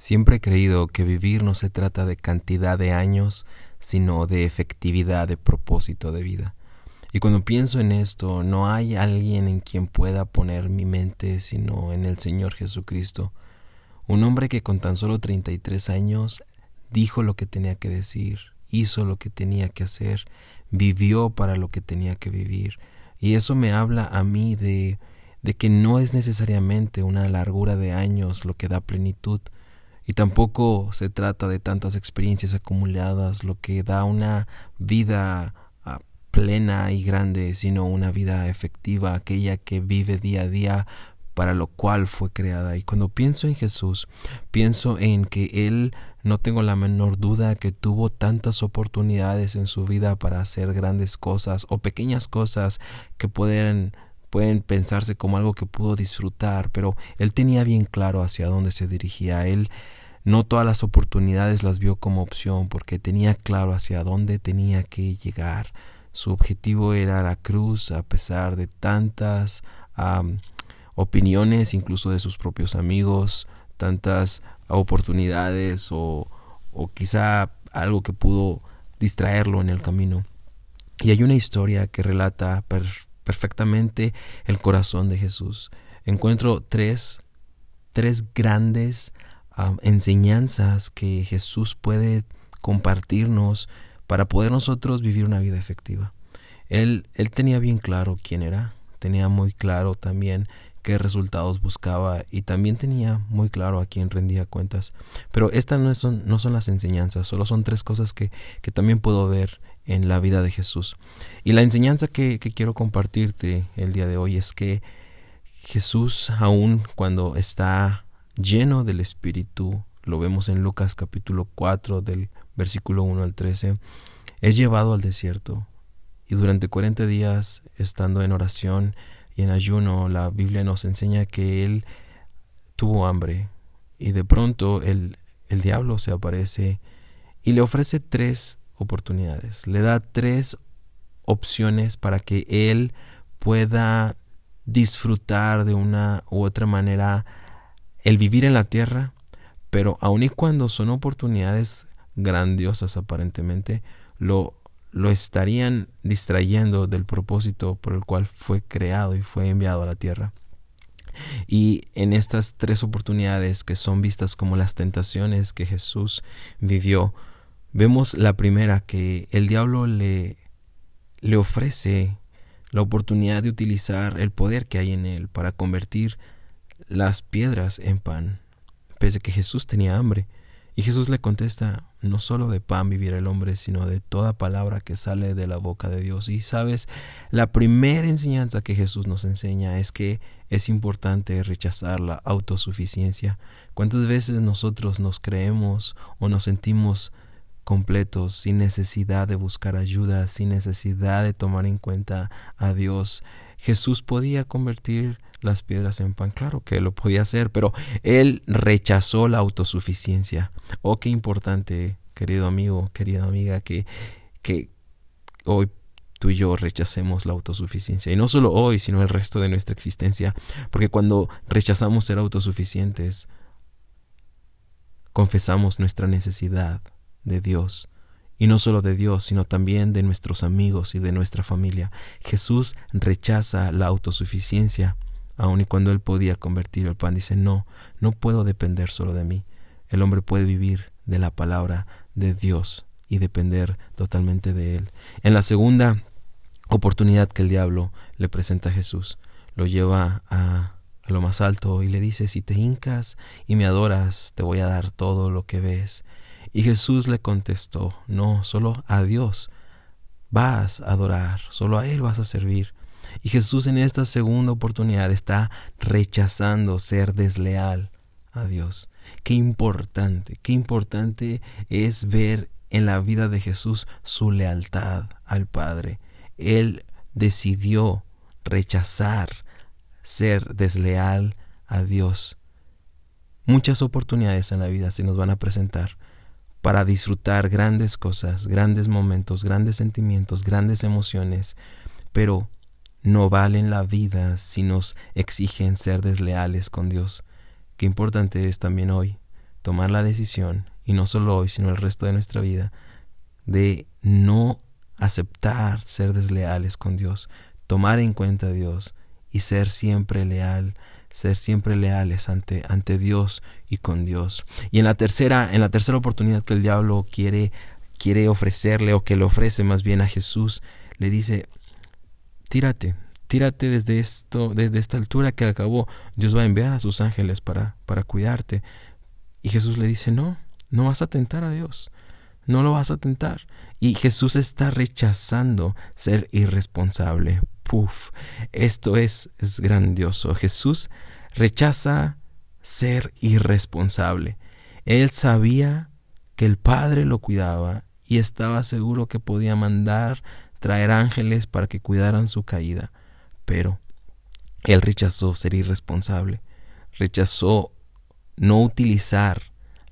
Siempre he creído que vivir no se trata de cantidad de años, sino de efectividad de propósito de vida. Y cuando pienso en esto, no hay alguien en quien pueda poner mi mente sino en el Señor Jesucristo, un hombre que con tan solo 33 años dijo lo que tenía que decir, hizo lo que tenía que hacer, vivió para lo que tenía que vivir. Y eso me habla a mí de, de que no es necesariamente una largura de años lo que da plenitud, y tampoco se trata de tantas experiencias acumuladas lo que da una vida ah, plena y grande, sino una vida efectiva, aquella que vive día a día para lo cual fue creada. Y cuando pienso en Jesús, pienso en que Él, no tengo la menor duda, que tuvo tantas oportunidades en su vida para hacer grandes cosas o pequeñas cosas que pueden pueden pensarse como algo que pudo disfrutar, pero él tenía bien claro hacia dónde se dirigía. Él no todas las oportunidades las vio como opción porque tenía claro hacia dónde tenía que llegar. Su objetivo era la cruz a pesar de tantas opiniones, incluso de sus propios amigos, tantas oportunidades o, o quizá algo que pudo distraerlo en el camino. Y hay una historia que relata perfectamente el corazón de Jesús. Encuentro tres, tres grandes enseñanzas que Jesús puede compartirnos para poder nosotros vivir una vida efectiva. Él, él tenía bien claro quién era, tenía muy claro también qué resultados buscaba y también tenía muy claro a quién rendía cuentas. Pero estas no son, no son las enseñanzas, solo son tres cosas que, que también puedo ver en la vida de Jesús. Y la enseñanza que, quiero compartirte el día de hoy es que Jesús, aun cuando está lleno del Espíritu, lo vemos en Lucas capítulo 4 del versículo 1 al 13, es llevado al desierto y durante 40 días, estando en oración y en ayuno, la Biblia nos enseña que él tuvo hambre y de pronto el, el diablo se aparece y le ofrece tres oportunidades, le da tres opciones para que él pueda disfrutar de una u otra manera el vivir en la tierra, pero aun y cuando son oportunidades grandiosas aparentemente, lo, lo estarían distrayendo del propósito por el cual fue creado y fue enviado a la tierra. Y en estas tres oportunidades que son vistas como las tentaciones que Jesús vivió, vemos la primera que el diablo le, le ofrece la oportunidad de utilizar el poder que hay en él para convertir las piedras en pan, pese que Jesús tenía hambre. Y Jesús le contesta, no solo de pan vivirá el hombre, sino de toda palabra que sale de la boca de Dios. Y sabes, la primera enseñanza que Jesús nos enseña es que es importante rechazar la autosuficiencia. ¿Cuántas veces nosotros nos creemos o nos sentimos completos sin necesidad de buscar ayuda, sin necesidad de tomar en cuenta a Dios? Jesús podía convertir las piedras en pan. Claro que lo podía hacer, pero él rechazó la autosuficiencia. Oh, qué importante, querido amigo, querida amiga, que, que hoy tú y yo rechacemos la autosuficiencia. Y no solo hoy, sino el resto de nuestra existencia. Porque cuando rechazamos ser autosuficientes, confesamos nuestra necesidad de Dios. Y no solo de Dios, sino también de nuestros amigos y de nuestra familia. Jesús rechaza la autosuficiencia aun y cuando él podía convertir el pan, dice, no, no puedo depender solo de mí. El hombre puede vivir de la palabra de Dios y depender totalmente de él. En la segunda oportunidad que el diablo le presenta a Jesús, lo lleva a, a lo más alto y le dice, si te hincas y me adoras, te voy a dar todo lo que ves. Y Jesús le contestó, no, solo a Dios vas a adorar, solo a Él vas a servir. Y Jesús en esta segunda oportunidad está rechazando ser desleal a Dios. Qué importante, qué importante es ver en la vida de Jesús su lealtad al Padre. Él decidió rechazar ser desleal a Dios. Muchas oportunidades en la vida se nos van a presentar para disfrutar grandes cosas, grandes momentos, grandes sentimientos, grandes emociones, pero no valen la vida si nos exigen ser desleales con Dios. Qué importante es también hoy tomar la decisión, y no solo hoy, sino el resto de nuestra vida, de no aceptar ser desleales con Dios, tomar en cuenta a Dios y ser siempre leal, ser siempre leales ante, ante Dios y con Dios. Y en la tercera, en la tercera oportunidad que el diablo quiere, quiere ofrecerle, o que le ofrece más bien a Jesús, le dice, tírate, tírate desde esto, desde esta altura que acabó. Dios va a enviar a sus ángeles para, para cuidarte. Y Jesús le dice, no, no vas a tentar a Dios, no lo vas a tentar. Y Jesús está rechazando ser irresponsable. Esto es, es grandioso. Jesús rechaza ser irresponsable. Él sabía que el Padre lo cuidaba y estaba seguro que podía mandar traer ángeles para que cuidaran su caída. Pero él rechazó ser irresponsable, rechazó no utilizar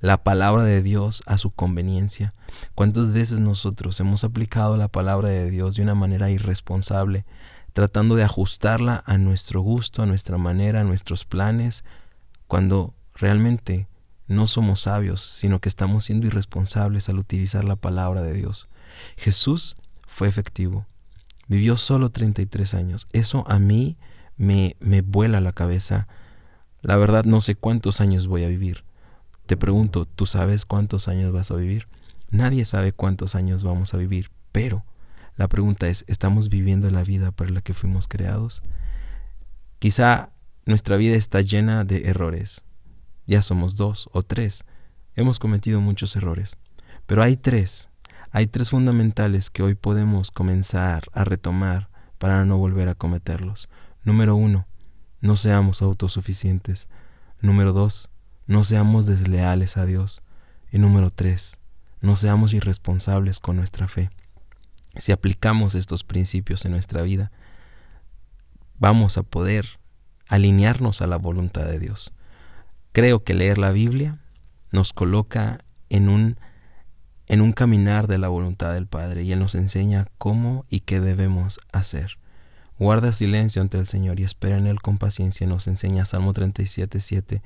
la palabra de Dios a su conveniencia. ¿Cuántas veces nosotros hemos aplicado la palabra de Dios de una manera irresponsable, tratando de ajustarla a nuestro gusto, a nuestra manera, a nuestros planes, cuando realmente no somos sabios, sino que estamos siendo irresponsables al utilizar la palabra de Dios? Jesús fue efectivo. Vivió solo 33 años. Eso a mí me, me vuela la cabeza. La verdad no sé cuántos años voy a vivir te pregunto, ¿tú sabes cuántos años vas a vivir? Nadie sabe cuántos años vamos a vivir, pero la pregunta es, ¿estamos viviendo la vida para la que fuimos creados? Quizá nuestra vida está llena de errores. Ya somos dos o tres. Hemos cometido muchos errores. Pero hay tres. Hay tres fundamentales que hoy podemos comenzar a retomar para no volver a cometerlos. Número uno, no seamos autosuficientes. Número dos, no seamos desleales a Dios. Y número tres, no seamos irresponsables con nuestra fe. Si aplicamos estos principios en nuestra vida, vamos a poder alinearnos a la voluntad de Dios. Creo que leer la Biblia nos coloca en un en un caminar de la voluntad del Padre y Él nos enseña cómo y qué debemos hacer. Guarda silencio ante el Señor y espera en Él con paciencia, nos enseña Salmo 37, 7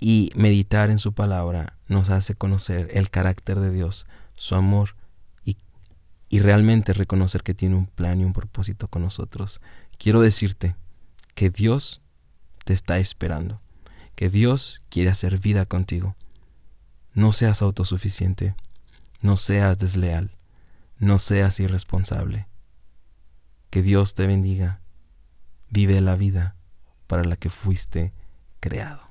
y meditar en su palabra nos hace conocer el carácter de Dios, su amor y realmente reconocer que tiene un plan y un propósito con nosotros. Quiero decirte que Dios te está esperando, que Dios quiere hacer vida contigo. No seas autosuficiente, no seas desleal, no seas irresponsable. Que Dios te bendiga. Vive la vida para la que fuiste creado.